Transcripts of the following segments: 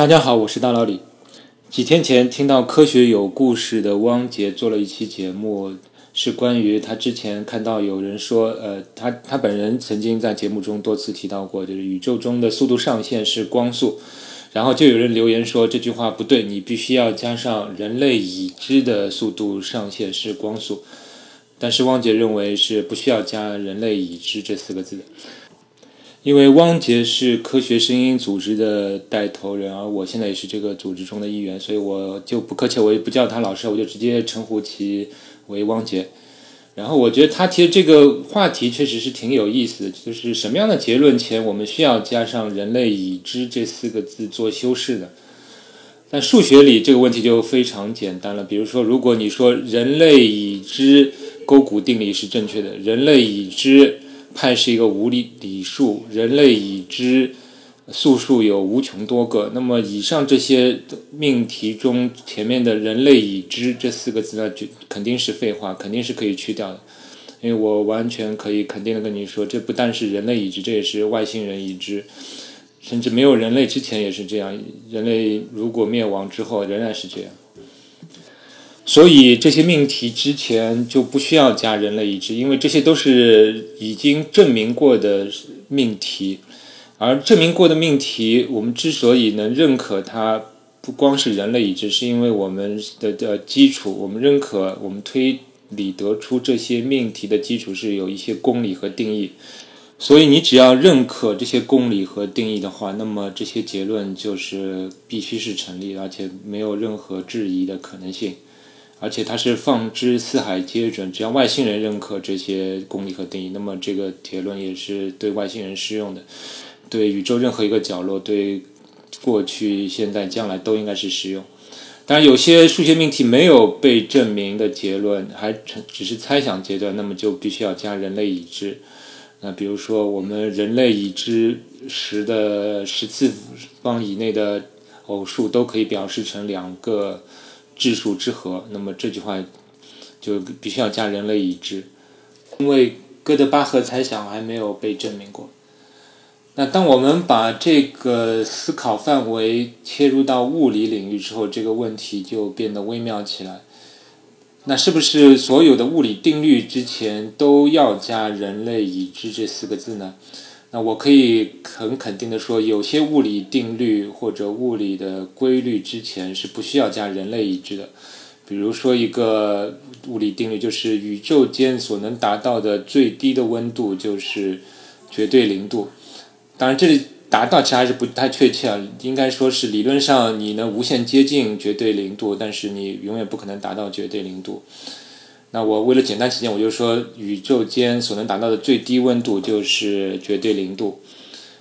大家好，我是大老李。几天前听到科学有故事的汪杰做了一期节目，是关于他之前看到有人说，呃，他他本人曾经在节目中多次提到过，就是宇宙中的速度上限是光速，然后就有人留言说这句话不对，你必须要加上人类已知的速度上限是光速。但是汪杰认为是不需要加人类已知这四个字的。因为汪杰是科学声音组织的带头人，而我现在也是这个组织中的一员，所以我就不客气，我也不叫他老师，我就直接称呼其为汪杰。然后我觉得他提的这个话题确实是挺有意思的，就是什么样的结论前我们需要加上“人类已知”这四个字做修饰的？但数学里这个问题就非常简单了，比如说，如果你说“人类已知勾股定理是正确的”，“人类已知”。派是一个无理理数，人类已知素数有无穷多个。那么以上这些命题中前面的人类已知这四个字呢，就肯定是废话，肯定是可以去掉的。因为我完全可以肯定的跟你说，这不但是人类已知，这也是外星人已知，甚至没有人类之前也是这样。人类如果灭亡之后仍然是这样。所以这些命题之前就不需要加人类已知，因为这些都是已经证明过的命题。而证明过的命题，我们之所以能认可它，不光是人类已知，是因为我们的的基础，我们认可我们推理得出这些命题的基础是有一些公理和定义。所以你只要认可这些公理和定义的话，那么这些结论就是必须是成立，而且没有任何质疑的可能性。而且它是放之四海皆准，只要外星人认可这些公理和定义，那么这个结论也是对外星人适用的，对宇宙任何一个角落，对过去、现在、将来都应该是适用。当然，有些数学命题没有被证明的结论，还只是猜想阶段，那么就必须要加人类已知。那比如说，我们人类已知十的十次方以内的偶数都可以表示成两个。质数之和，那么这句话就必须要加人类已知，因为哥德巴赫猜想还没有被证明过。那当我们把这个思考范围切入到物理领域之后，这个问题就变得微妙起来。那是不是所有的物理定律之前都要加人类已知这四个字呢？那我可以很肯定的说，有些物理定律或者物理的规律之前是不需要加人类已知的。比如说，一个物理定律就是宇宙间所能达到的最低的温度就是绝对零度。当然，这里达到其实还是不太确切啊，应该说是理论上你能无限接近绝对零度，但是你永远不可能达到绝对零度。那我为了简单起见，我就说宇宙间所能达到的最低温度就是绝对零度。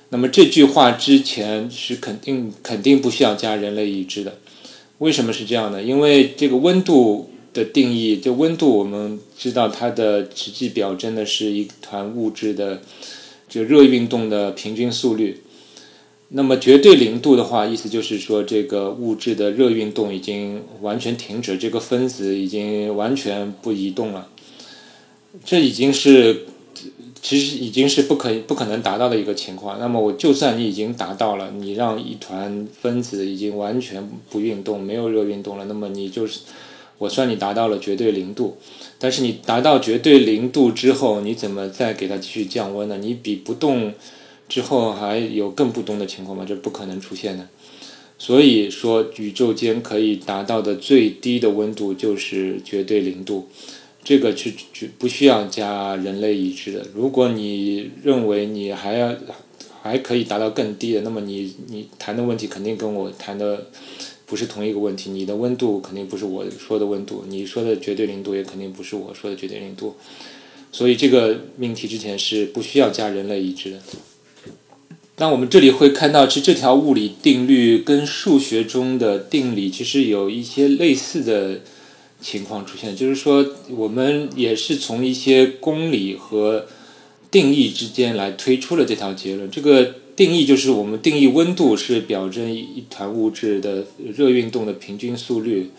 那么这句话之前是肯定肯定不需要加人类已知的。为什么是这样呢？因为这个温度的定义，就温度我们知道它的实际表征的是一团物质的就热运动的平均速率。那么绝对零度的话，意思就是说，这个物质的热运动已经完全停止，这个分子已经完全不移动了。这已经是，其实已经是不可不可能达到的一个情况。那么我就算你已经达到了，你让一团分子已经完全不运动，没有热运动了，那么你就是，我算你达到了绝对零度。但是你达到绝对零度之后，你怎么再给它继续降温呢？你比不动。之后还有更不同的情况吗？这不可能出现的。所以说，宇宙间可以达到的最低的温度就是绝对零度，这个是不需要加人类已知的。如果你认为你还要还可以达到更低的，那么你你谈的问题肯定跟我谈的不是同一个问题。你的温度肯定不是我说的温度，你说的绝对零度也肯定不是我说的绝对零度。所以这个命题之前是不需要加人类已知的。那我们这里会看到，其实这条物理定律跟数学中的定理其实有一些类似的情况出现，就是说，我们也是从一些公理和定义之间来推出了这条结论。这个定义就是我们定义温度是表征一团物质的热运动的平均速率。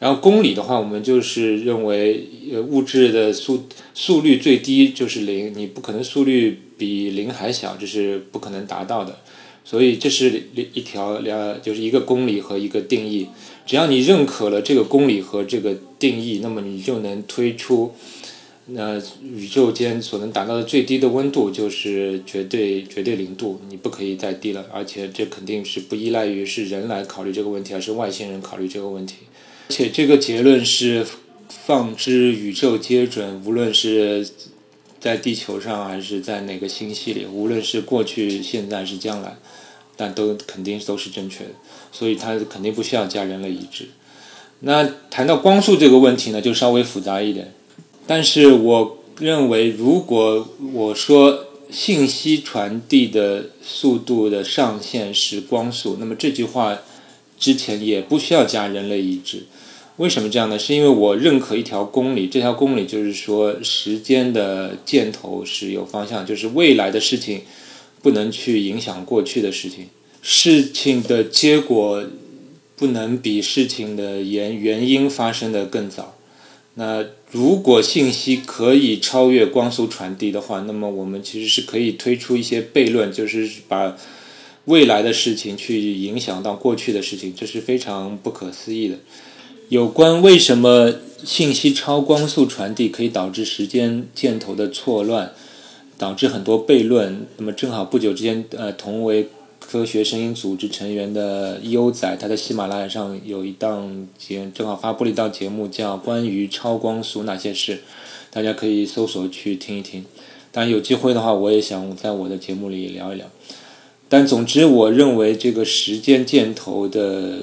然后公理的话，我们就是认为，呃，物质的速速率最低就是零，你不可能速率比零还小，这是不可能达到的。所以这是一条两就是一个公理和一个定义。只要你认可了这个公理和这个定义，那么你就能推出。那宇宙间所能达到的最低的温度就是绝对绝对零度，你不可以再低了。而且这肯定是不依赖于是人来考虑这个问题，而是外星人考虑这个问题。而且这个结论是放之宇宙皆准，无论是在地球上还是在哪个星系里，无论是过去、现在是将来，但都肯定都是正确的。所以它肯定不需要加人类意志。那谈到光速这个问题呢，就稍微复杂一点。但是我认为，如果我说信息传递的速度的上限是光速，那么这句话之前也不需要加人类意志。为什么这样呢？是因为我认可一条公理，这条公理就是说，时间的箭头是有方向，就是未来的事情不能去影响过去的事情，事情的结果不能比事情的原原因发生的更早。那如果信息可以超越光速传递的话，那么我们其实是可以推出一些悖论，就是把未来的事情去影响到过去的事情，这是非常不可思议的。有关为什么信息超光速传递可以导致时间箭头的错乱，导致很多悖论，那么正好不久之前，呃，同为。科学声音组织成员的优仔，他在喜马拉雅上有一档节，正好发布了一档节目，叫《关于超光速那些事》，大家可以搜索去听一听。当然有机会的话，我也想在我的节目里聊一聊。但总之，我认为这个时间箭头的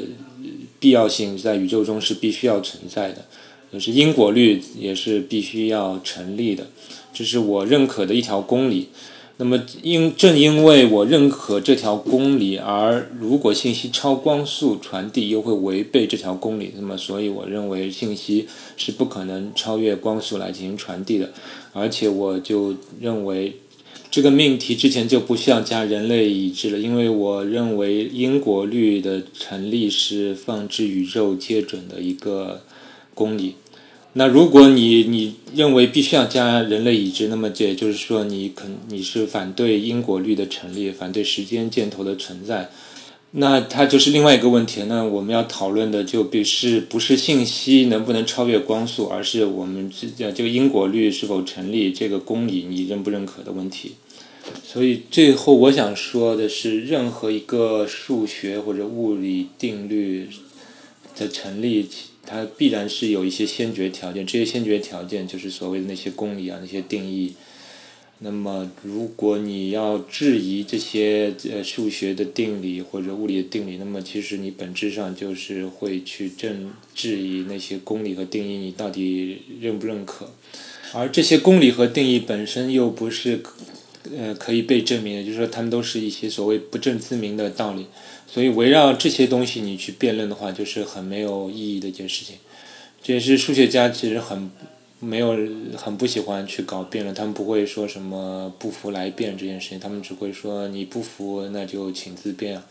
必要性在宇宙中是必须要存在的，就是因果律也是必须要成立的，这是我认可的一条公理。那么，因正因为我认可这条公理，而如果信息超光速传递又会违背这条公理，那么所以我认为信息是不可能超越光速来进行传递的。而且我就认为这个命题之前就不需要加人类已知了，因为我认为因果律的成立是放置宇宙皆准的一个公理。那如果你你认为必须要加人类已知，那么这也就是说你肯你是反对因果律的成立，反对时间箭头的存在，那它就是另外一个问题。那我们要讨论的就必是不是信息能不能超越光速，而是我们这这个因果律是否成立，这个公理你认不认可的问题。所以最后我想说的是，任何一个数学或者物理定律的成立。它必然是有一些先决条件，这些先决条件就是所谓的那些公理啊，那些定义。那么，如果你要质疑这些呃数学的定理或者物理的定理，那么其实你本质上就是会去证质疑那些公理和定义，你到底认不认可？而这些公理和定义本身又不是呃可以被证明的，就是说他们都是一些所谓不证自明的道理。所以围绕这些东西你去辩论的话，就是很没有意义的一件事情。这也是数学家其实很没有很不喜欢去搞辩论，他们不会说什么不服来辩这件事情，他们只会说你不服那就请自辩。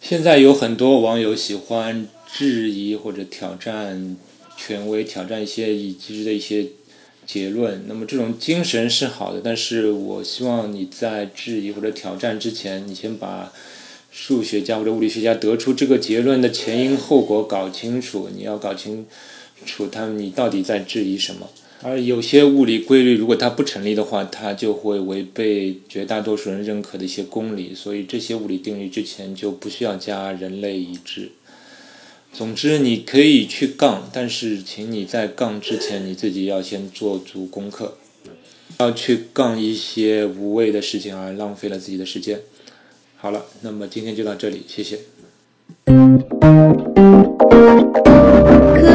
现在有很多网友喜欢质疑或者挑战权威，挑战一些已知的一些结论。那么这种精神是好的，但是我希望你在质疑或者挑战之前，你先把。数学家或者物理学家得出这个结论的前因后果搞清楚，你要搞清楚他们你到底在质疑什么。而有些物理规律如果它不成立的话，它就会违背绝大多数人认可的一些公理，所以这些物理定律之前就不需要加人类已知。总之，你可以去杠，但是请你在杠之前你自己要先做足功课，要去杠一些无谓的事情而浪费了自己的时间。好了，那么今天就到这里，谢谢。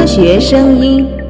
学声音。